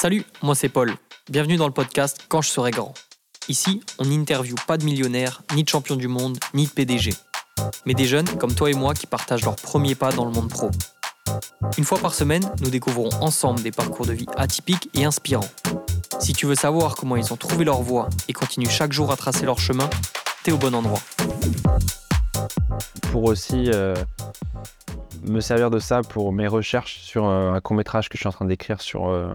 Salut, moi c'est Paul. Bienvenue dans le podcast Quand je serai grand. Ici, on n'interviewe pas de millionnaires, ni de champions du monde, ni de PDG. Mais des jeunes comme toi et moi qui partagent leurs premiers pas dans le monde pro. Une fois par semaine, nous découvrons ensemble des parcours de vie atypiques et inspirants. Si tu veux savoir comment ils ont trouvé leur voie et continuent chaque jour à tracer leur chemin, t'es au bon endroit. Pour aussi euh, me servir de ça pour mes recherches sur euh, un court métrage que je suis en train d'écrire sur, euh,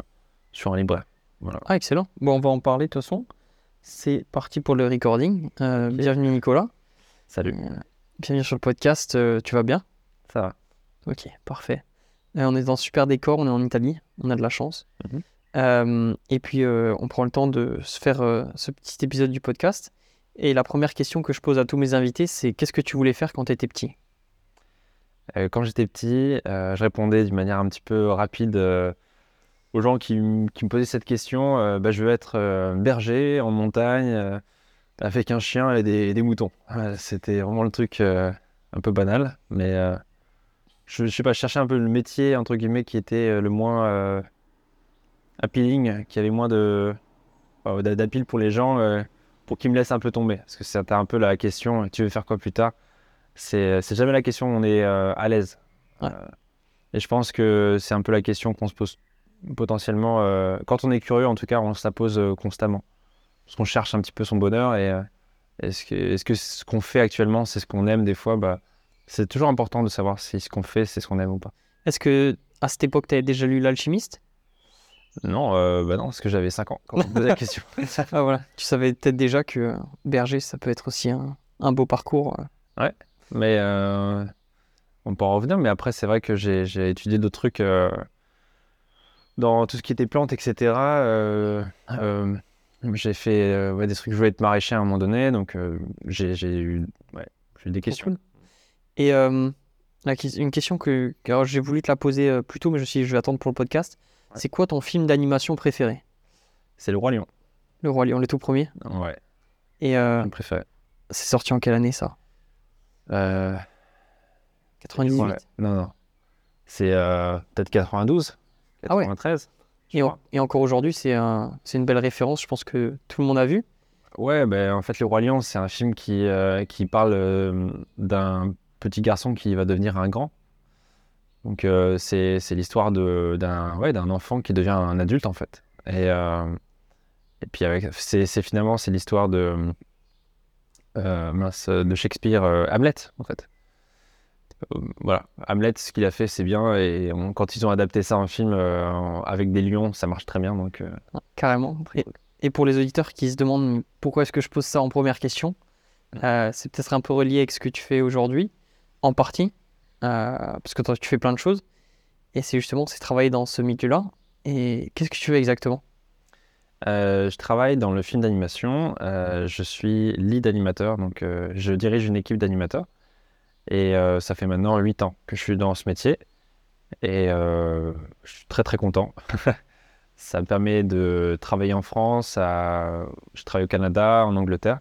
sur un libraire. Voilà. Ah, excellent. Bon, on va en parler de toute façon. C'est parti pour le recording. Euh, bienvenue Nicolas. Salut. Euh, bienvenue sur le podcast. Euh, tu vas bien? Ça va. Ok, parfait. Euh, on est dans un super décor, on est en Italie, on a de la chance. Mhm. Et puis on prend le temps de se faire ce petit épisode du podcast. Et la première question que je pose à tous mes invités, c'est qu'est-ce que tu voulais faire quand tu étais petit quand j'étais petit, je répondais d'une manière un petit peu rapide aux gens qui, me posaient cette question. euh, bah, je veux être euh, berger en montagne euh, avec un chien et des, et des moutons. Voilà, C'était vraiment le truc un peu banal, mais je, je sais pas, je cherchais un peu le métier entre guillemets qui était le moins appealing, qui avait moins de d'a- d'appeal pour les gens, pour qu'ils me laissent un peu tomber. Parce que c'était un peu la question. Tu veux faire quoi plus tard? C'est jamais la question où on est à l'aise. Ouais. Et je pense que c'est un peu la question qu'on se pose potentiellement. euh, quand on est curieux, en tout cas, on se la pose euh, constamment. Parce qu'on cherche un petit peu son bonheur. Et euh, est-ce que, est-ce que ce qu'on fait actuellement, c'est ce qu'on aime des fois bah, C'est toujours important de savoir si ce qu'on fait, c'est ce qu'on aime ou pas. Est-ce que à cette époque, tu avais déjà lu L'Alchimiste? Non, euh, bah non, parce que j'avais 5 ans quand on me posait la question. Ah voilà, tu savais peut-être déjà que berger, ça peut être aussi un, un beau parcours. euh. Mais euh, on peut en revenir. Mais après, c'est vrai que j'ai j'ai étudié d'autres trucs euh, dans tout ce qui était plantes, etc. Euh, euh, j'ai fait euh, ouais, des trucs. Je voulais être maraîcher à un moment donné, donc j'ai eu, ouais, j'ai eu des questions. Et une question que, j'ai voulu te la poser plus tôt, mais je me suis dit, je vais attendre pour le podcast. Ouais. C'est quoi ton film d'animation préféré? C'est le roi lion. Le Roi Lion, le tout premier? Ouais, Et euh, préféré. c'est sorti en quelle année ça? Euh, 98 ouais, non, non. C'est euh, peut-être 92, Ah ouais. 93. je et, en- crois. et encore aujourd'hui, c'est un, c'est une belle référence. Je pense que tout le monde a vu. Ouais, ben, en fait, Le Roi Lion, c'est un film qui, euh, qui parle euh, d'un petit garçon qui va devenir un grand. Donc, euh, c'est, l'histoire d'un, ouais, enfant qui devient un adulte, en fait. Et, euh, et puis, avec, c'est, finalement, c'est l'histoire de, mince, de Shakespeare, Hamlet, en fait. Euh, voilà, Hamlet, ce qu'il a fait, c'est bien. Et on- quand ils ont adapté ça en film euh, en- avec des lions, ça marche très bien. Donc, euh, Carrément. Et, et pour les auditeurs qui se demandent pourquoi est-ce que je pose ça en première question, euh, c'est peut-être un peu relié avec ce que tu fais aujourd'hui, en partie, parce que toi, tu fais plein de choses. Et c'est justement, c'est travailler dans ce milieu-là. Et qu'est-ce que tu fais exactement? Euh, je travaille dans le film d'animation. Euh, je suis lead animateur, donc euh, je dirige une équipe d'animateurs. Et euh, ça fait maintenant 8 ans que je suis dans ce métier. Et euh, je suis très très content. ça me permet de travailler en France. Je travaille au Canada, en Angleterre.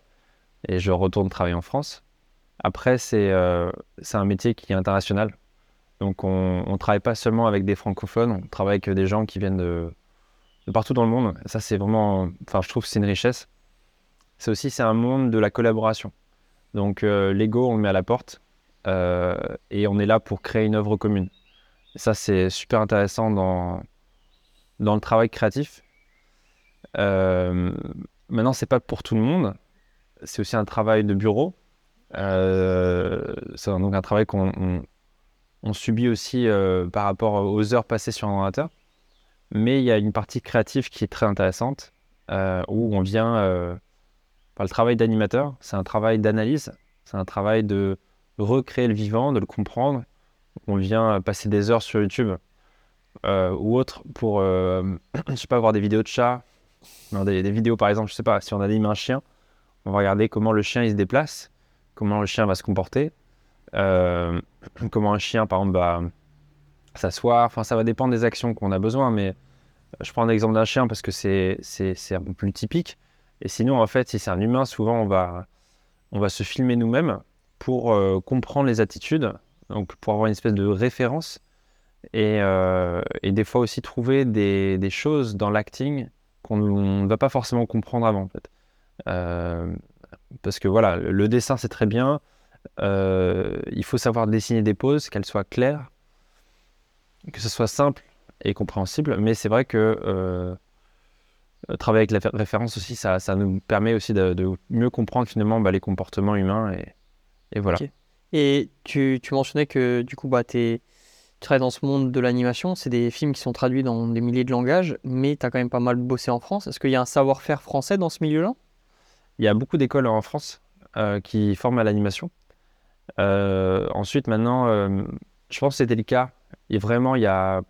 Et je retourne travailler en France. Après, c'est euh, un métier qui est international. Donc on ne travaille pas seulement avec des francophones, on travaille avec des gens qui viennent de, de partout dans le monde. Ça, c'est vraiment, enfin, je trouve que c'est une richesse. C'est aussi, un monde de la collaboration. Donc, l'ego, on le met à la porte et on est là pour créer une œuvre commune. Ça, c'est super intéressant dans, dans le travail créatif. Euh, maintenant, c'est pas pour tout le monde. C'est aussi un travail de bureau. Euh, c'est donc un travail qu'on on- subit aussi euh, par rapport aux heures passées sur un ordinateur. Mais il y a une partie créative qui est très intéressante, euh, où on vient euh, par le travail d'animateur, c'est un travail d'analyse, c'est un travail de recréer le vivant, de le comprendre. On vient passer des heures sur YouTube euh, ou autre pour, euh, je sais pas, voir des vidéos de chats, non, des, des vidéos par exemple, je sais pas, si on anime un chien, on va regarder comment le chien il se déplace, comment le chien va se comporter, euh, comment un chien par exemple va s'asseoir, enfin ça va dépendre des actions qu'on a besoin, mais je prends l'exemple d'un chien parce que c'est c'est- c'est un peu plus typique. Et sinon, en fait, si c'est un humain, souvent on va, on va se filmer nous-mêmes pour euh, comprendre les attitudes, donc pour avoir une espèce de référence Et, et, des fois aussi trouver des, choses dans l'acting qu'on ne va pas forcément comprendre avant fait. parce que voilà, le dessin c'est très bien, il faut savoir dessiner des poses, qu'elles soient claires, que ce soit simple et compréhensible, mais c'est vrai que euh, travailler avec la référence aussi, ça, nous permet aussi de, mieux comprendre finalement bah, les comportements humains. Et voilà. Et tu, tu, mentionnais que du coup, bah, tu travailles dans ce monde de l'animation. C'est des films qui sont traduits dans des milliers de langages, mais tu as quand même pas mal bossé en France. Est-ce qu'il y a un savoir-faire français dans ce milieu-là? Il y a beaucoup d'écoles en France euh, qui forment à l'animation. Euh, ensuite, maintenant, je pense que c'était le cas. Et vraiment, il y a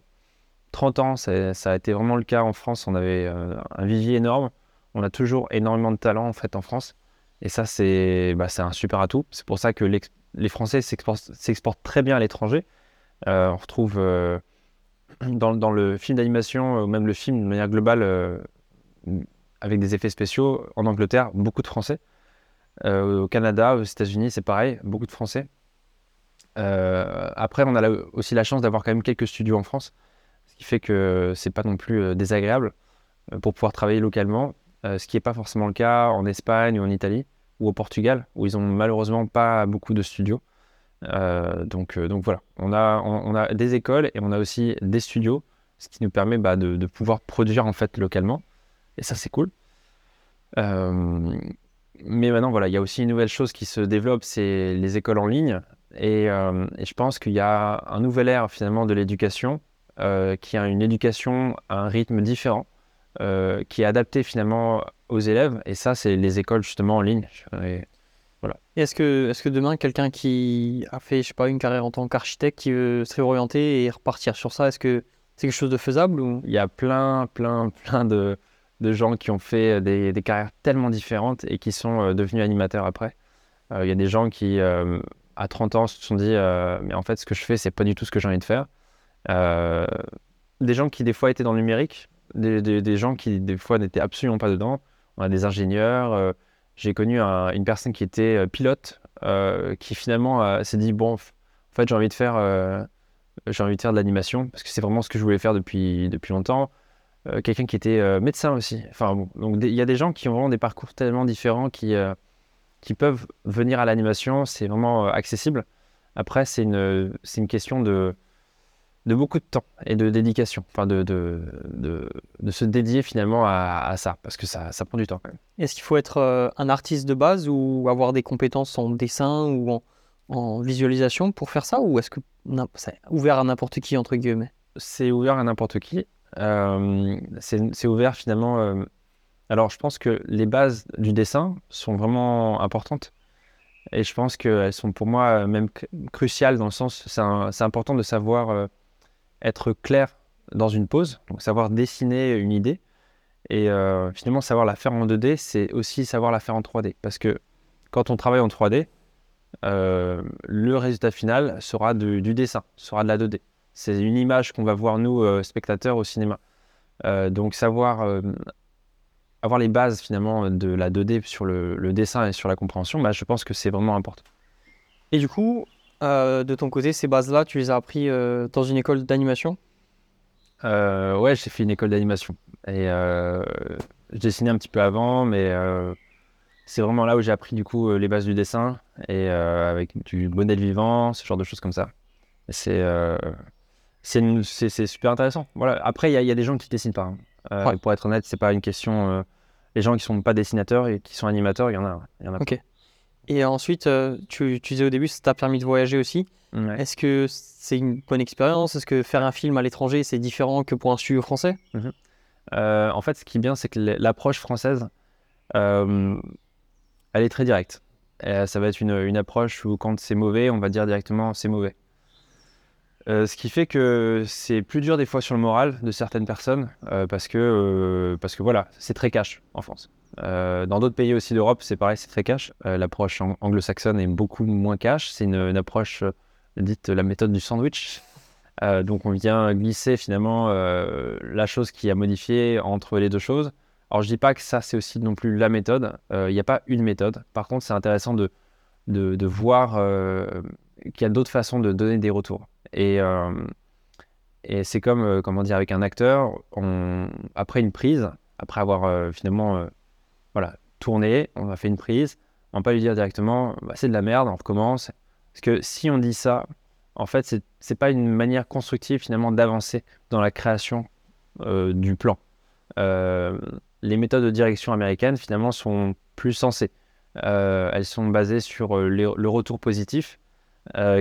30 ans, ça a été vraiment le cas en France. On avait euh, un vivier énorme. On a toujours énormément de talent en fait en France. Et ça, c'est bah, un super atout. C'est pour ça que les Français s'exportent très bien à l'étranger. Euh, on retrouve euh, dans, le film d'animation, ou même le film de manière globale, avec des effets spéciaux, en Angleterre, beaucoup de Français. au Canada, aux États-Unis, c'est pareil, beaucoup de Français. après, on a aussi la chance d'avoir quand même quelques studios en France ce qui fait que c'est pas non plus euh, désagréable euh, pour pouvoir travailler localement, euh, ce qui n'est pas forcément le cas en Espagne ou en Italie ou au Portugal, où ils ont malheureusement pas beaucoup de studios. donc, donc voilà, on a, des écoles et on a aussi des studios, ce qui nous permet bah, de, pouvoir produire en fait localement. Et ça, c'est cool. mais maintenant, voilà, il y a aussi une nouvelle chose qui se développe, c'est les écoles en ligne. Et, je pense qu'il y a un nouvel ère finalement de l'éducation euh, qui a une éducation à un rythme différent, euh, qui est adapté finalement aux élèves. Et ça, c'est les écoles justement en ligne. Et, voilà. est-ce que, est que demain, quelqu'un qui a fait, je sais pas, une carrière en tant qu'architecte, qui veut se réorienter et repartir sur ça, est-ce que c'est quelque chose de faisable ou... Il y a plein, plein, plein de, de gens qui ont fait des, des, carrières tellement différentes et qui sont euh, devenus animateurs après. Il y a des gens qui, à 30 ans, se sont dit, mais en fait, ce que je fais, c'est pas du tout ce que j'ai envie de faire. Euh, des gens qui des fois étaient dans le numérique, des, gens qui des fois n'étaient absolument pas dedans. On a des ingénieurs. Euh, j'ai connu une personne qui était euh, pilote, qui finalement s'est dit bon, en fait j'ai envie de faire, envie de faire de l'animation parce que c'est vraiment ce que je voulais faire depuis depuis longtemps. Quelqu'un qui était médecin aussi. Enfin donc il y a des gens qui ont vraiment des parcours tellement différents qui qui peuvent venir à l'animation. C'est vraiment accessible. Après c'est une une question de de beaucoup de temps et de dédication, enfin de, de, de, se dédier finalement à, ça, parce que ça, ça, prend du temps quand même. Est-ce qu'il faut être euh, un artiste de base ou avoir des compétences en dessin ou en, visualisation pour faire ça, ou est-ce que c'est ouvert à n'importe qui, entre guillemets? C'est ouvert à n'importe qui. Euh, c'est ouvert finalement... Euh, alors je pense que les bases du dessin sont vraiment importantes. Et je pense qu'elles sont pour moi même cruciales dans le sens, c'est important de savoir être clair dans une pose, donc savoir dessiner une idée. Et euh, finalement, savoir la faire en 2D, c'est aussi savoir la faire en 3D. Parce que quand on travaille en 3D, euh, le résultat final sera du dessin, sera de la 2D. C'est une image qu'on va voir, nous, euh, spectateurs, au cinéma. donc, savoir avoir les bases, finalement, de la 2D sur le, dessin et sur la compréhension, bah, je pense que c'est vraiment important. Et du coup, euh, de ton côté, ces bases-là, tu les as appris euh, dans une école d'animation? Euh, Ouais, j'ai fait une école d'animation. Et je dessinais un petit peu avant, mais c'est vraiment là où j'ai appris du coup les bases du dessin et avec du modèle vivant, ce genre de choses comme ça. C'est c'est super intéressant. Voilà. Après, il y, a des gens qui dessinent pas. Hein. Pour être honnête, c'est pas une question. les gens qui sont pas dessinateurs et qui sont animateurs, il y en a. Y en a ok. Et ensuite, euh, tu, disais au début, ça t'a permis de voyager aussi. Est-ce que c'est une bonne expérience? Est-ce que faire un film à l'étranger, c'est différent que pour un studio français? Mhm. euh, En fait, ce qui est bien, c'est que l'approche française, euh, elle est très directe. ça va être une, une, approche où quand c'est mauvais, on va dire directement c'est mauvais. ce qui fait que c'est plus dur des fois sur le moral de certaines personnes parce, que, parce que voilà, c'est très cash en France. Euh, dans d'autres pays aussi d'Europe, c'est pareil, c'est très cash. Euh, l'approche anglo-saxonne est beaucoup moins cash. C'est une, approche euh, dite la méthode du sandwich. donc on vient glisser finalement la chose qui a modifié entre les deux choses. Alors je dis pas que ça c'est aussi non plus la méthode. Il n'y a pas une méthode. Par contre, c'est intéressant de, de, voir qu'il y a d'autres façons de donner des retours. Et, et c'est comme, comment dire, avec un acteur, après une prise, après avoir finalement voilà, tourné, on a fait une prise, on va pas lui dire directement, bah, c'est de la merde, on recommence. Parce que si on dit ça, en fait, c'est n'est pas une manière constructive finalement d'avancer dans la création euh, du plan. Euh, les méthodes de direction américaines finalement sont plus sensées. Euh, elles sont basées sur le retour positif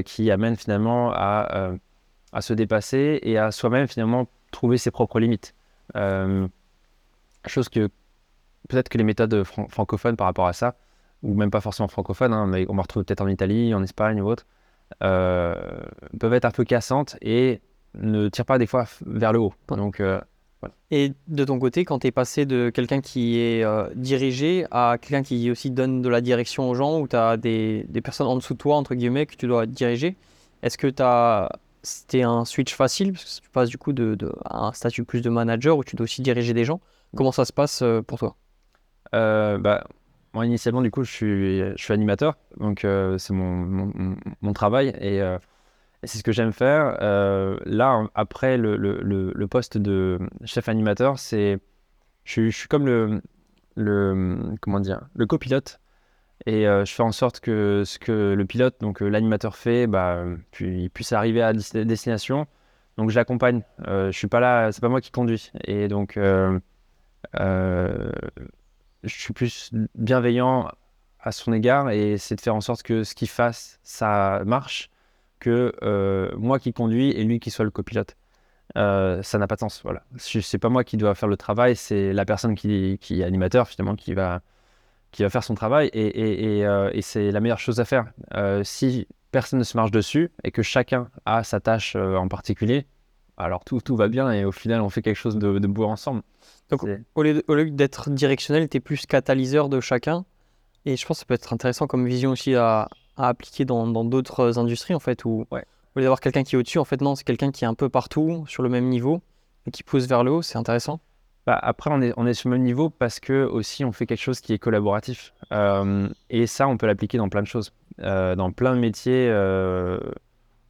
qui amène finalement à, à, se dépasser et à soi-même finalement trouver ses propres limites. chose que peut-être que les méthodes francophones par rapport à ça, ou même pas forcément francophones, hein, mais on va retrouver peut-être en Italie, en Espagne ou autre, euh, peuvent être un peu cassantes et ne tirent pas des fois vers le haut. Donc, euh, Et de ton côté, quand tu es passé de quelqu'un qui est euh, dirigé à quelqu'un qui aussi donne de la direction aux gens, ou tu as des, des, personnes en dessous de toi, entre guillemets, que tu dois diriger, est-ce que c'était un switch facile? Parce que tu passes du coup de, de, à un statut plus de manager où tu dois aussi diriger des gens. Comment ça se passe pour toi? Bah, moi, initialement, du coup, je suis, je suis animateur, donc euh, c'est mon, mon, travail euh, et, c'est ce que j'aime faire. Euh, là, après le, le, le, poste de chef animateur, c'est, je, je, suis comme le, le, comment dire, le copilote et je fais en sorte que ce que le pilote, donc l'animateur fait, bah, puis, il puisse arriver à destination. Donc, je l'accompagne. je suis pas là, c'est pas moi qui conduis. Et donc, je suis plus bienveillant à son égard et c'est de faire en sorte que ce qu'il fasse, ça marche, que euh, moi qui conduis et lui qui soit le copilote. Euh, ça n'a pas de sens. Voilà. C'est pas moi qui dois faire le travail, c'est la personne qui, est animateur finalement qui va, qui va faire son travail et, euh, et c'est la meilleure chose à faire. si personne ne se marche dessus et que chacun a sa tâche en particulier, alors tout, tout va bien et au final on fait quelque chose de, de beau ensemble. Donc au lieu, d'être directionnel, tu es plus catalyseur de chacun. Et je pense que ça peut être intéressant comme vision aussi à, appliquer dans d'autres industries en fait, où au lieu d'avoir quelqu'un qui est au-dessus, en fait non, c'est quelqu'un qui est un peu partout sur le même niveau et qui pousse vers le haut, c'est intéressant. Bah, après, on est, on est sur le même niveau parce que aussi on fait quelque chose qui est collaboratif. Euh, et ça, on peut l'appliquer dans plein de choses. Euh, dans plein de métiers, euh,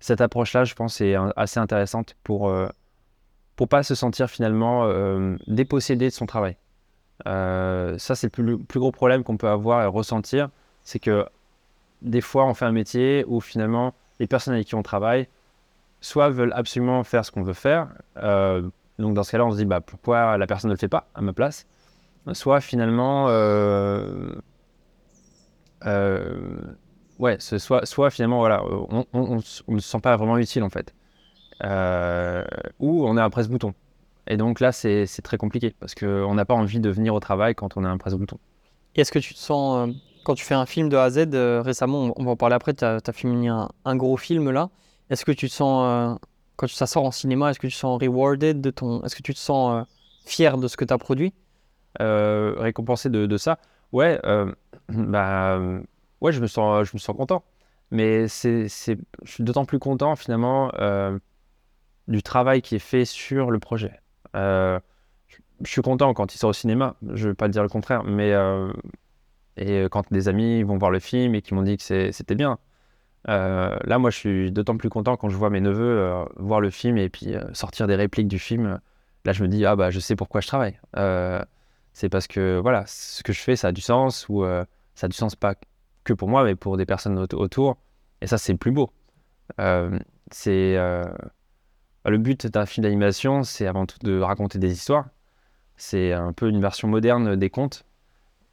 cette approche-là, je pense, est assez intéressante pour, pour pas se sentir finalement euh, dépossédé de son travail. Euh, ça, c'est le plus, gros problème qu'on peut avoir et ressentir, c'est que des fois, on fait un métier où finalement, les personnes avec qui on travaille, soit veulent absolument faire ce qu'on veut faire, euh, donc dans ce cas-là, on se dit, bah, pourquoi la personne ne le fait pas à ma place? Soit finalement, ouais, soit, soit finalement, voilà, on ne se sent pas vraiment utile en fait. Euh, ou on est un presse-bouton. Et donc là, c'est très compliqué parce qu'on n'a pas envie de venir au travail quand on est un presse-bouton. Est-ce que tu te sens, euh, quand tu fais un film de A à Z, euh, récemment, on, va en parler après, tu as, as, filmé un, gros film là, est-ce que tu te sens, quand ça sort en cinéma, est-ce que tu te sens rewarded de ton. Est-ce que tu te sens fier de ce que tu as produit Récompensé de, de, ça? Ouais, bah, ouais je, me sens, je me sens content. Mais c'est, je suis d'autant plus content finalement du travail qui est fait sur le projet. Euh, je suis content quand il sort au cinéma, je ne veux pas dire le contraire, mais euh, et quand des amis vont voir le film et qui m'ont dit que c'était bien. Euh, là, moi, je suis d'autant plus content quand je vois mes neveux voir le film et puis sortir des répliques du film. Là, je me dis, ah bah, je sais pourquoi je travaille. c'est parce que, voilà, ce que je fais, ça a du sens, ou ça a du sens pas que pour moi, mais pour des personnes autour. Et ça, c'est le plus beau. c'est bah, le but d'un film d'animation, c'est avant tout de raconter des histoires. C'est un peu une version moderne des contes.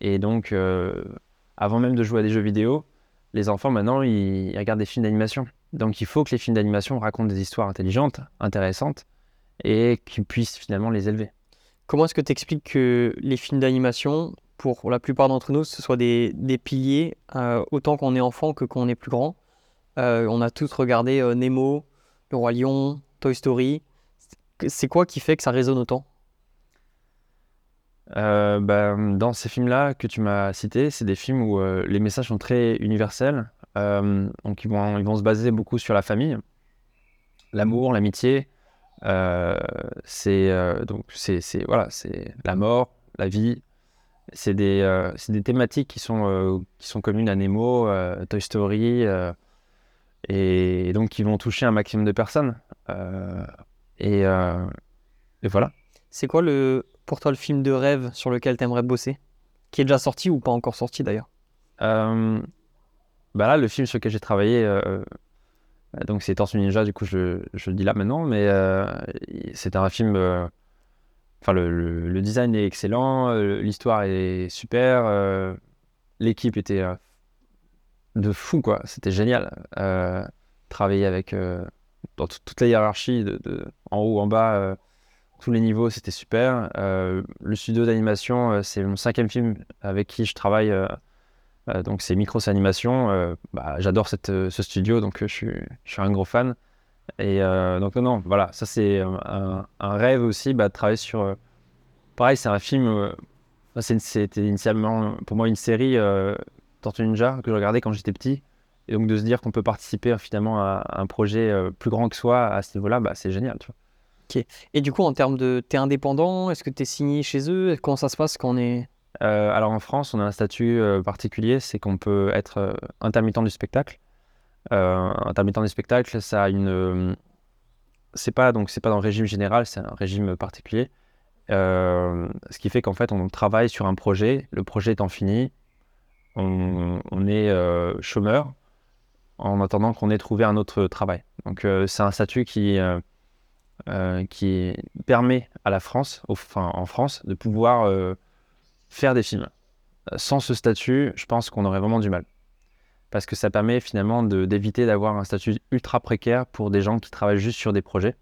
Et donc, euh, avant même de jouer à des jeux vidéo, les enfants maintenant, ils, regardent des films d'animation. Donc, il faut que les films d'animation racontent des histoires intelligentes, intéressantes, et qu'ils puissent finalement les élever. Comment est-ce que tu expliques que les films d'animation, pour la plupart d'entre nous, ce soit des, piliers, euh, autant qu'on est enfant que qu'on est plus grand euh, On a tous regardé Nemo, Le Roi Lion, Toy Story. C'est quoi qui fait que ça résonne autant? Euh, bah, Dans ces films-là que tu m'as cités, c'est des films où euh, les messages sont très universels. Euh, donc ils vont, ils vont se baser beaucoup sur la famille, l'amour, l'amitié. c'est donc c'est voilà, c'est la mort, la vie. C'est des, des thématiques qui sont, qui sont communes à Nemo, Toy Story et donc qui vont toucher un maximum de personnes. Euh, Et, et voilà. C'est quoi le, pour toi le film de rêve sur lequel tu aimerais bosser? Qui est déjà sorti ou pas encore sorti d'ailleurs? Bah là, le film sur lequel j'ai travaillé, donc c'est Tortue Ninja, du coup je, je, le dis là maintenant, mais c'est un film Enfin, le, design est excellent, euh, l'histoire est super, euh, l'équipe était euh, de fou, quoi. C'était génial. travailler avec dans toute la hiérarchie, en haut, en bas, tous les niveaux, c'était super. le studio d'animation, c'est mon cinquième film avec qui je travaille. donc c'est Micros Animation. Bah, J'adore ce studio, donc je suis un gros fan. Et euh, donc, non, voilà, ça c'est un, rêve aussi bah, de travailler sur. Euh, pareil, c'est un film. Euh, c'était initialement pour moi une série Tortue Ninja que je regardais quand j'étais petit. Et donc de se dire qu'on peut participer finalement à, un projet plus grand que soi à ce niveau-là, bah, c'est génial. Tu vois. Ok. Et du coup, en termes de. T'es indépendant Est-ce que t'es signé chez eux? Comment ça se passe quand on est? alors en France, on a un statut particulier c'est qu'on peut être intermittent du spectacle. Euh, intermittent des spectacles, ça a. Euh, c'est pas pas dans le régime général, c'est un régime particulier. Euh, ce qui fait qu'en fait, on travaille sur un projet. Le projet étant fini, on, est chômeur en attendant qu'on ait trouvé un autre travail. Donc, c'est un statut qui, qui permet à la France, enfin en France, de pouvoir faire des films. Sans ce statut, je pense qu'on aurait vraiment du mal parce que ça permet finalement d'éviter d'avoir un statut ultra précaire pour des gens qui travaillent juste sur des projets.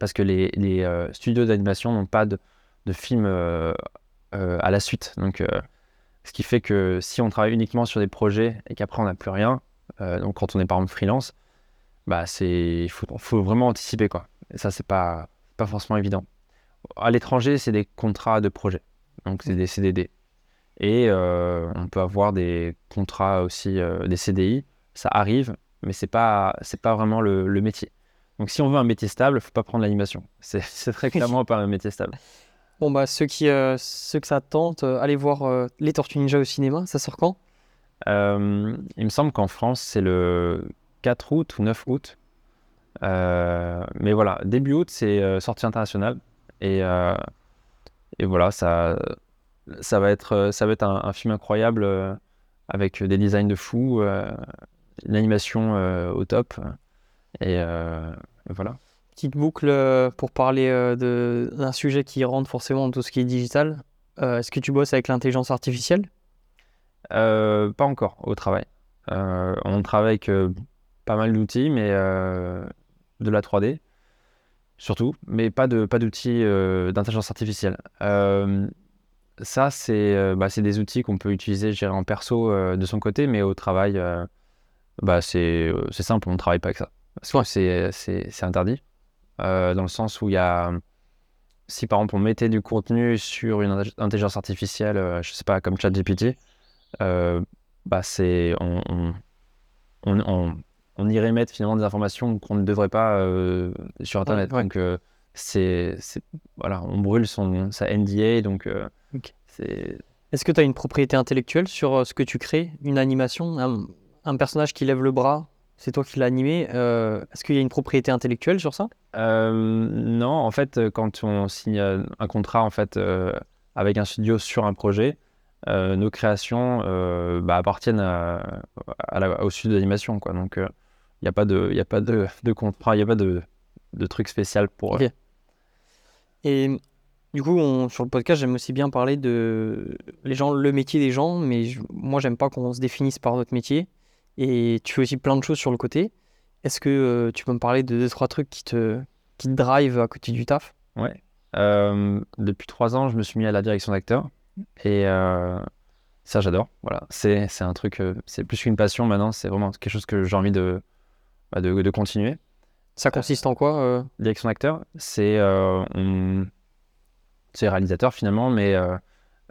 Parce que les, euh, studios d'animation n'ont pas de, films euh, euh, à la suite. Donc, ce qui fait que si on travaille uniquement sur des projets et qu'après on n'a plus rien, donc quand on est par exemple freelance, bah il faut, vraiment anticiper quoi. Ça c'est pas pas forcément évident. À l'étranger c'est des contrats de projet, donc c'est des CDD. Et euh, on peut avoir des contrats aussi, euh, des CDI. Ça arrive, mais c'est pas c'est pas vraiment le, métier. Donc si on veut un métier stable, faut pas prendre l'animation. C'est très clairement pas un métier stable. Bon bah ceux qui euh, ceux que ça tente, allez voir les Tortues Ninja au cinéma. Ça sort quand? Il me semble qu'en France c'est le 4 août ou 9 août. mais voilà, début août c'est sortie internationale et et voilà ça ça va être, euh, ça va être un, film incroyable euh, avec des designs de fou, euh, une animation au top. Et, voilà. Petite boucle pour parler d'un sujet qui rentre forcément dans tout ce qui est digital. Est-ce que tu bosses avec l'intelligence artificielle? Pas encore au travail. on travaille avec pas mal d'outils, mais de la 3D surtout, mais pas de pas d'outils d'intelligence artificielle ça, euh, bah, c'est des outils qu'on peut utiliser gérer en perso euh, de son côté, mais au travail, euh, bah, c'est simple, on ne travaille pas avec ça. c'est interdit, dans le sens où il y a. Si par exemple on mettait du contenu sur une intelligence artificielle, je sais pas, comme ChatGPT, bah c'est on, on, on, irait mettre finalement des informations qu'on ne devrait pas sur Internet. Donc c'est voilà, on brûle son sa NDA, donc est-ce que tu as une propriété intellectuelle sur euh, ce que tu crées Une animation un, personnage qui lève le bras c'est toi qui l'as animé. Euh, est-ce qu'il y a une propriété intellectuelle sur ça? Euh, Non, en fait, quand on signe un contrat en fait avec un studio sur un projet, nos créations bah, appartiennent à, au studio d'animation, quoi. Donc, il n'y a pas de, il a pas de, de contrat, il n'y a pas de, de truc spécial pour. Et du coup, sur le podcast, j'aime aussi bien parler de les gens, le métier des gens, mais moi, j'aime pas qu'on se définisse par notre métier. Et tu fais aussi plein de choses sur le côté. Est-ce que euh, tu peux me parler de deux, trois trucs qui te, qui te drive à côté du taf? Ouais. Euh, depuis trois ans, je me suis mis à la direction d'acteur. Et euh, ça, j'adore. Voilà. C'est, un truc, c'est plus qu'une passion maintenant. C'est vraiment quelque chose que j'ai envie de, bah, de, de, continuer. Ça consiste en quoi Direction d'acteur, c'est on, c'est réalisateur finalement, mais euh,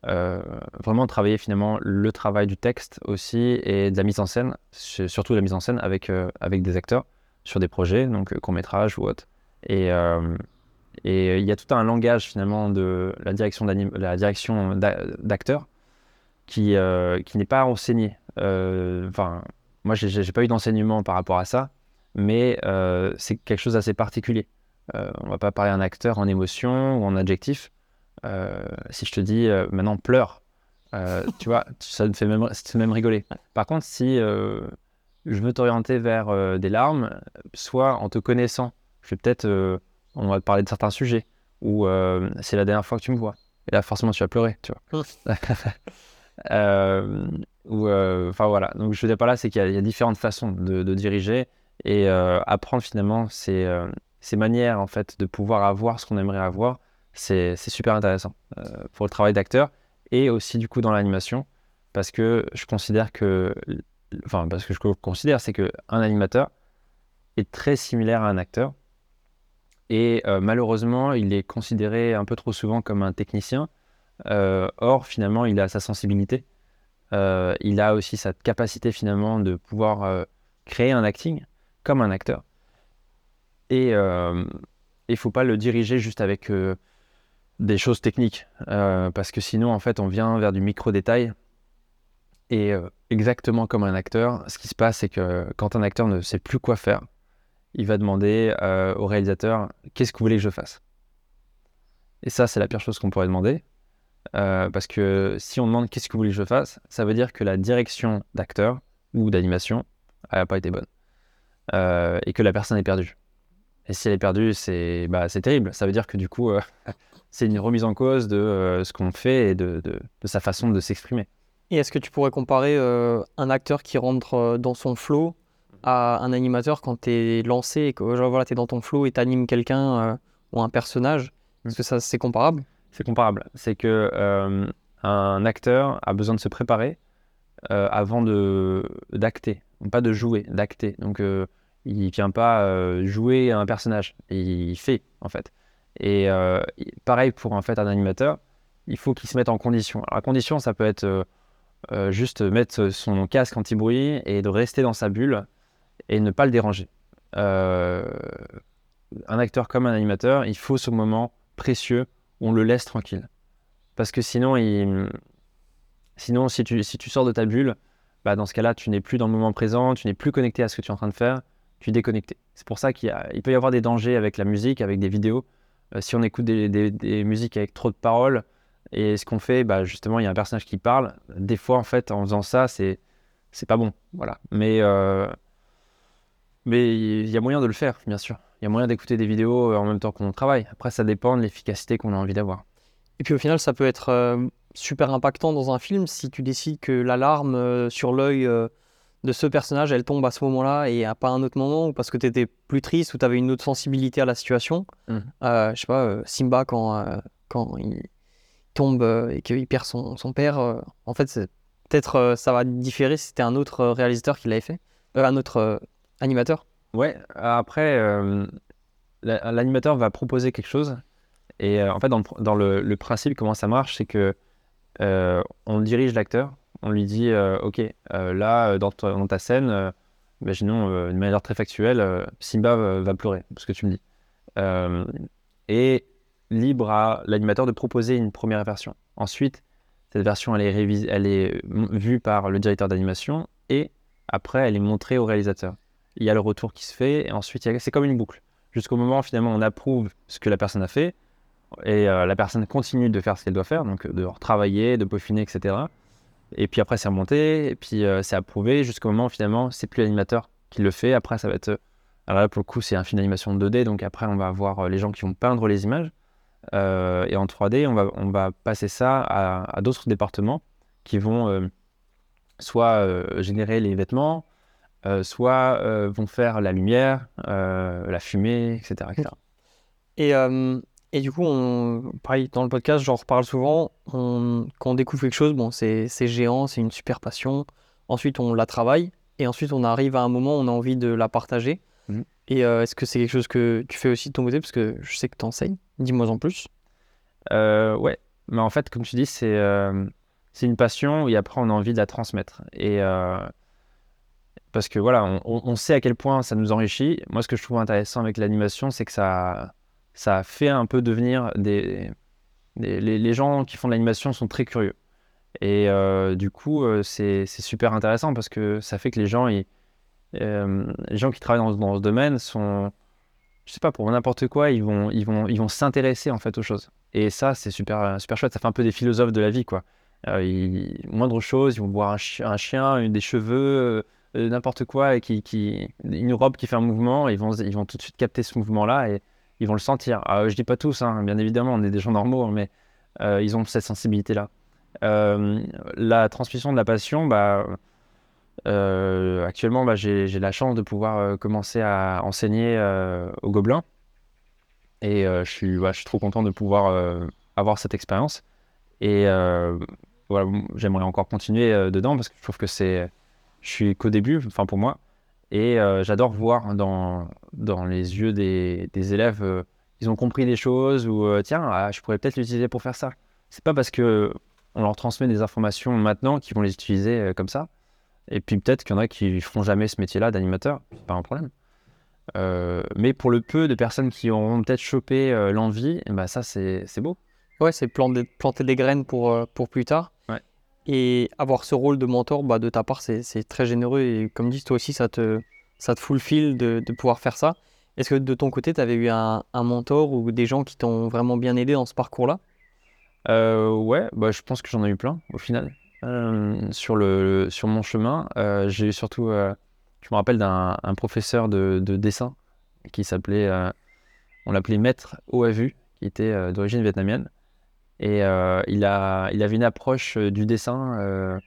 euh, vraiment travailler finalement le travail du texte aussi et de la mise en scène, surtout de la mise en scène avec, euh, avec des acteurs sur des projets, donc court métrage ou autre. Et il y a tout un langage finalement de la direction la direction d'acteurs qui qui n'est pas enseigné. Enfin, moi j'ai pas eu d'enseignement par rapport à ça, mais c'est quelque chose d'assez particulier. on va pas parler d'un acteur en émotion ou en adjectif. Si je te dis maintenant pleure, tu vois, ça me fait même, même rigoler. Par contre, si je veux t'orienter vers des larmes, soit en te connaissant, je vais peut-être, on va te parler de certains sujets, ou c'est la dernière fois que tu me vois. Et là, forcément, tu vas pleurer, tu vois. Euh, ou, euh, enfin voilà. Donc je veux dire par là, c'est qu'il y, a différentes façons de, diriger et euh, apprendre finalement ces, ces, manières en fait de pouvoir avoir ce qu'on aimerait avoir. C'est super intéressant pour le travail d'acteur et aussi du coup dans l'animation parce que je considère que, enfin parce que je considère, c'est que un animateur est très similaire à un acteur. Et malheureusement, il est considéré un peu trop souvent comme un technicien, euh, or, finalement, il a sa sensibilité. Euh, il a aussi sa capacité finalement de pouvoir euh, créer un acting comme un acteur. Et il faut pas le diriger juste avec des choses techniques. parce que sinon, en fait, on vient vers du micro-détail. Et exactement comme un acteur, ce qui se passe, c'est que quand un acteur ne sait plus quoi faire, il va demander au réalisateur Qu'est-ce que vous voulez que je fasse? Et ça, c'est la pire chose qu'on pourrait demander. Euh, parce que si on demande qu'est-ce que vous voulez que je fasse, ça veut dire que la direction d'acteur ou d'animation n'a pas été bonne. Euh, et que la personne est perdue. Et si elle est perdue, c'est bah, terrible. Ça veut dire que du coup, euh, c'est une remise en cause de ce qu'on fait et de, de, sa façon de s'exprimer. Et est-ce que tu pourrais comparer un acteur qui rentre dans son flow à un animateur quand tu es lancé et que voilà, tu es dans ton flow et tu animes quelqu'un ou un personnage? Est-ce que ça c'est comparable? C'est comparable. C'est que euh, un acteur a besoin de se préparer euh, avant de d'acter, pas de jouer, d'acter. Donc euh, il vient pas jouer un personnage, il fait en fait. Et pareil pour en fait un animateur, il faut qu'il se mette en condition. La condition, ça peut être juste mettre son casque anti-bruit et de rester dans sa bulle et ne pas le déranger. un acteur comme un animateur, il faut ce moment précieux on le laisse tranquille. Parce que sinon, sinon si, tu, si tu sors de ta bulle, bah dans ce cas-là, tu n'es plus dans le moment présent, tu n'es plus connecté à ce que tu es en train de faire, tu es déconnecté. C'est pour ça qu'il il peut y avoir des dangers avec la musique, avec des vidéos. Euh, si on écoute des, musiques avec trop de paroles, et ce qu'on fait, bah justement, il y a un personnage qui parle. Des fois, en fait, en faisant ça, c'est c'est pas bon. Voilà. Mais euh, mais il y a moyen de le faire, bien sûr. Il y a moyen d'écouter des vidéos euh, en même temps qu'on travaille. Après, ça dépend de l'efficacité qu'on a envie d'avoir. Et puis au final, ça peut être super impactant dans un film si tu décides que l'alarme sur l'œil de ce personnage, elle tombe à ce moment-là et à pas un autre moment, ou parce que tu étais plus triste ou tu avais une autre sensibilité à la situation. Mmh. je sais pas, Simba, quand, quand il tombe et qu'il perd son, son père, en fait, peut-être ça va différer si c'était un autre réalisateur qui l'avait fait, un autre animateur. Ouais, après, euh, l'animateur va proposer quelque chose. Et euh, en fait, dans, le, principe, comment ça marche, c'est que euh, on dirige l'acteur, on lui dit Ok, là, dans ta, scène, imaginons une manière très factuelle, Simba va pleurer, ce que tu me dis. et libre à l'animateur de proposer une première version. Ensuite, cette version, elle est, elle est vue par le directeur d'animation et après, elle est montrée au réalisateur il y a le retour qui se fait, et ensuite c'est comme une boucle. Jusqu'au moment finalement on approuve ce que la personne a fait, et euh, la personne continue de faire ce qu'elle doit faire, donc de retravailler, de peaufiner, etc. Et puis après c'est remonté, et puis euh, c'est approuvé, jusqu'au moment où finalement c'est plus l'animateur qui le fait, après ça va être... Alors là pour le coup c'est un film d'animation 2D, donc après on va avoir euh, les gens qui vont peindre les images, et en 3D on va, on va passer ça à, d'autres départements qui vont soit générer les vêtements, euh, soit euh, vont faire la lumière, euh, la fumée, etc. Et, et, du coup, on, pareil, dans le podcast, j'en reparle souvent. On, quand on découvre quelque chose, bon, c'est géant, c'est une super passion. Ensuite, on la travaille. Et ensuite, on arrive à un moment où on a envie de la partager. Mmh. Et est-ce que c'est quelque chose que tu fais aussi de ton côté? Parce que je sais que tu enseignes. Dis-moi en plus. ouais, mais en fait, comme tu dis, c'est c'est une passion et après, on a envie de la transmettre. Et parce que voilà, on, sait à quel point ça nous enrichit. Moi, ce que je trouve intéressant avec l'animation, c'est que ça, ça fait un peu devenir des, les, gens qui font de l'animation sont très curieux. Et euh, du coup, euh, c'est super intéressant parce que ça fait que les gens, euh, les gens qui travaillent dans, ce domaine sont, je sais pas, pour n'importe quoi, ils vont, ils vont, ils vont s'intéresser en fait aux choses. Et ça, c'est super, super chouette. Ça fait un peu des philosophes de la vie, quoi. Moindre chose, ils vont voir un, chien, des cheveux, n'importe quoi, qui, qui, une robe qui fait un mouvement, ils vont, ils vont tout de suite capter ce mouvement-là et ils vont le sentir. Alors, je dis pas tous, hein, bien évidemment, on est des gens normaux, hein, mais euh, ils ont cette sensibilité-là. la transmission de la passion, bah, actuellement, bah, j'ai la chance de pouvoir commencer à enseigner aux gobelins. Et je, suis, je suis trop content de pouvoir avoir cette expérience. Et voilà, j'aimerais encore continuer euh, dedans parce que je trouve que c'est. Je suis qu'au début, enfin pour moi. Et euh, j'adore voir dans, dans les yeux des, des élèves, euh, ils ont compris des choses ou tiens, ah, je pourrais peut-être l'utiliser pour faire ça. C'est pas parce que on leur transmet des informations maintenant qu'ils vont les utiliser comme ça. Et puis peut-être qu'il y en a qui feront jamais ce métier-là d'animateur, c'est pas un problème. mais pour le peu de personnes qui auront peut-être chopé l'envie, bah ça c'est beau. Ouais, c'est planter, planter des graines pour, pour plus tard. Et avoir ce rôle de mentor, bah, de ta part, c'est très généreux. Et comme dit, toi aussi, ça te, ça te fulfill de, de pouvoir faire ça. Est-ce que de ton côté, tu avais eu un, mentor ou des gens qui t'ont vraiment bien aidé dans ce parcours-là? Euh, Ouais, bah, je pense que j'en ai eu plein au final. Euh, sur, le, sur mon chemin, euh, j'ai surtout, euh, je me rappelle d'un professeur de, de, dessin qui s'appelait, on l'appelait Maître OAVU, qui était d'origine vietnamienne. Et euh, il, a, il avait une approche euh, du dessin euh,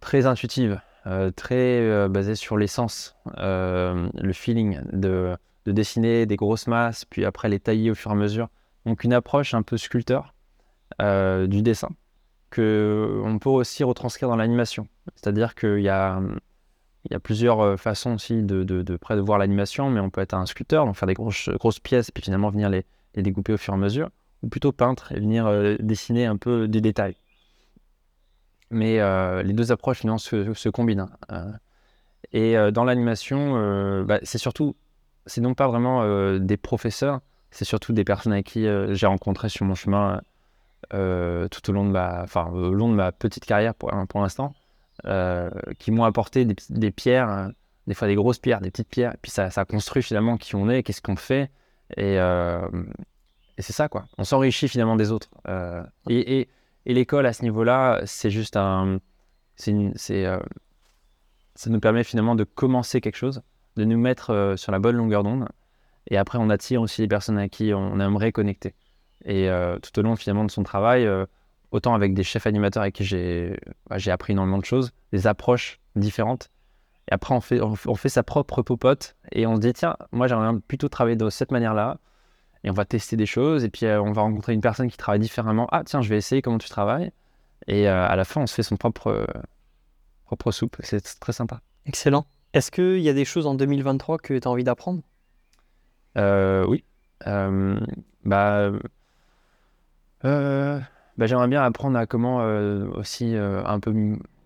très intuitive, très basée sur l'essence, le feeling de, de, dessiner des grosses masses, puis après les tailler au fur et à mesure. Donc une approche un peu sculpteur du dessin que on peut aussi retranscrire dans l'animation. C'est-à-dire qu'il y a, il y a plusieurs façons aussi de, de, de, de voir l'animation, mais on peut être un sculpteur, donc faire des grosses, grosses pièces, puis finalement venir les, les découper au fur et à mesure ou plutôt peintre et venir euh, dessiner un peu des détails. Mais euh, les deux approches finalement se, combinent. Hein. Euh, et dans l'animation, bah, c'est surtout, c'est non pas vraiment des professeurs, c'est surtout des personnes avec qui j'ai rencontré sur mon chemin tout au long de ma, enfin, au long de ma petite carrière pour, pour l'instant, qui m'ont apporté des, pierres, des fois des grosses pierres, des petites pierres, puis ça, ça construit finalement qui on est, qu'est-ce qu'on fait, et, et c'est ça, quoi. On s'enrichit finalement des autres. Euh, et, l'école, à ce niveau-là, c'est juste un. C'est euh, ça nous permet finalement de commencer quelque chose, de nous mettre euh, sur la bonne longueur d'onde. Et après, on attire aussi les personnes à qui on aimerait connecter. Et tout au long finalement de son travail, autant avec des chefs animateurs avec qui j'ai bah, appris énormément de choses, des approches différentes. Et après, on fait, on fait sa propre popote et on se dit, tiens, moi j'aimerais plutôt travailler de cette manière-là et on va tester des choses, et puis euh, on va rencontrer une personne qui travaille différemment. Ah, tiens, je vais essayer comment tu travailles. Et euh, à la fin, on se fait son propre, euh, propre soupe. C'est très sympa. Excellent. Est-ce qu'il y a des choses en 2023 que tu as envie d'apprendre? Oui. bah, bah j'aimerais bien apprendre à comment aussi un peu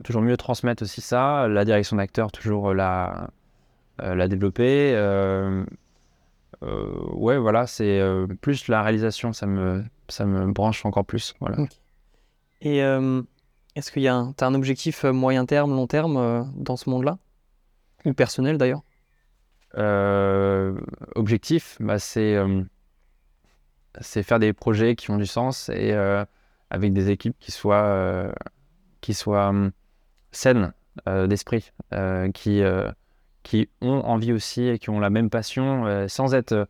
toujours mieux transmettre aussi ça, la direction d'acteur, toujours la, la développer. Euh, ouais, voilà, c'est euh, plus la réalisation, ça me, ça me branche encore plus. Voilà. Et euh, est-ce qu'il y a un, as un objectif moyen terme, long terme dans ce monde-là? Ou personnel d'ailleurs? Objectif, bah, c'est c'est faire des projets qui ont du sens et avec des équipes qui soient, qui soient saines d'esprit, qui, qui ont envie aussi et qui ont la même passion, euh, sans être. Euh,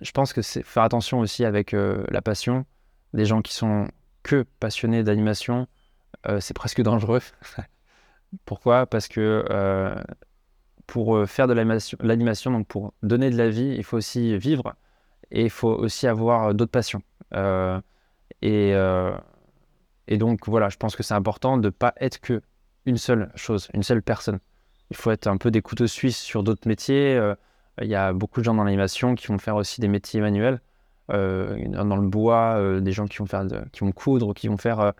je pense que c'est faire attention aussi avec euh, la passion. Des gens qui sont que passionnés d'animation, c'est presque dangereux. Pourquoi? Parce que pour faire de l'animation, donc pour donner de la vie, il faut aussi vivre et il faut aussi avoir d'autres passions. et, donc voilà, je pense que c'est important de ne pas être que une seule chose, une seule personne il faut être un peu des couteaux suisses sur d'autres métiers. Euh, il y a beaucoup de gens dans l'animation qui vont faire aussi des métiers manuels. Euh, dans le bois, euh, des gens qui vont, faire qui vont coudre, qui vont faire,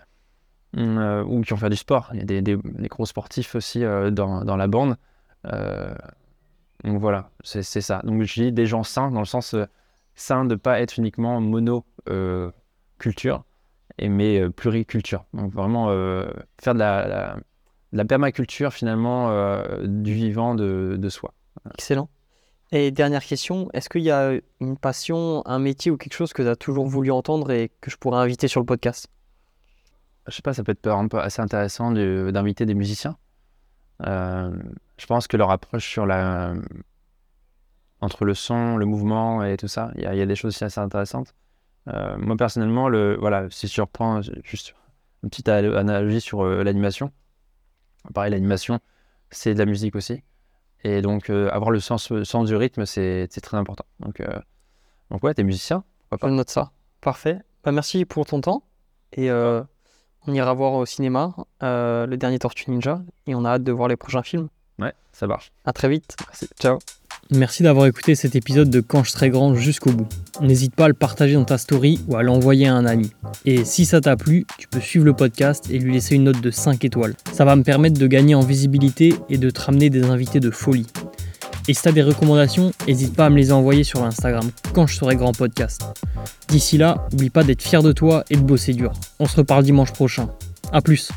mm, ou qui vont faire du sport. Il y a des, gros sportifs aussi dans, la bande. donc voilà, c'est ça. Donc je dis des gens sains, dans le sens sain de pas être uniquement mono culture, mais pluriculture. Donc vraiment faire de la permaculture finalement euh, du vivant de, soi. Excellent. Et dernière question, est-ce qu'il y a une passion, un métier ou quelque chose que tu as toujours voulu entendre et que je pourrais inviter sur le podcast? Je sais pas, ça peut être un peu assez intéressant d'inviter des musiciens. Euh, je pense que leur approche sur la, entre le son, le mouvement et tout ça, il y, a des choses assez intéressantes. Euh, moi personnellement, le, voilà, si je reprends juste une petite analogie sur l'animation, pareil, l'animation, c'est de la musique aussi. Et donc, euh, avoir le sens, sens du rythme, c'est très important. Donc, euh, donc ouais, t'es musicien, pourquoi pas. note ça. Parfait. Bah, merci pour ton temps. Et euh, on ira voir au cinéma le dernier Tortue Ninja. Et on a hâte de voir les prochains films. Ouais, ça marche. À très vite. Merci. Ciao. Merci d'avoir écouté cet épisode de Quand je serai grand jusqu'au bout. N'hésite pas à le partager dans ta story ou à l'envoyer à un ami. Et si ça t'a plu, tu peux suivre le podcast et lui laisser une note de 5 étoiles. Ça va me permettre de gagner en visibilité et de te ramener des invités de folie. Et si t'as des recommandations, n'hésite pas à me les envoyer sur Instagram quand je serai grand podcast. D'ici là, n'oublie pas d'être fier de toi et de bosser dur. On se reparle dimanche prochain. A plus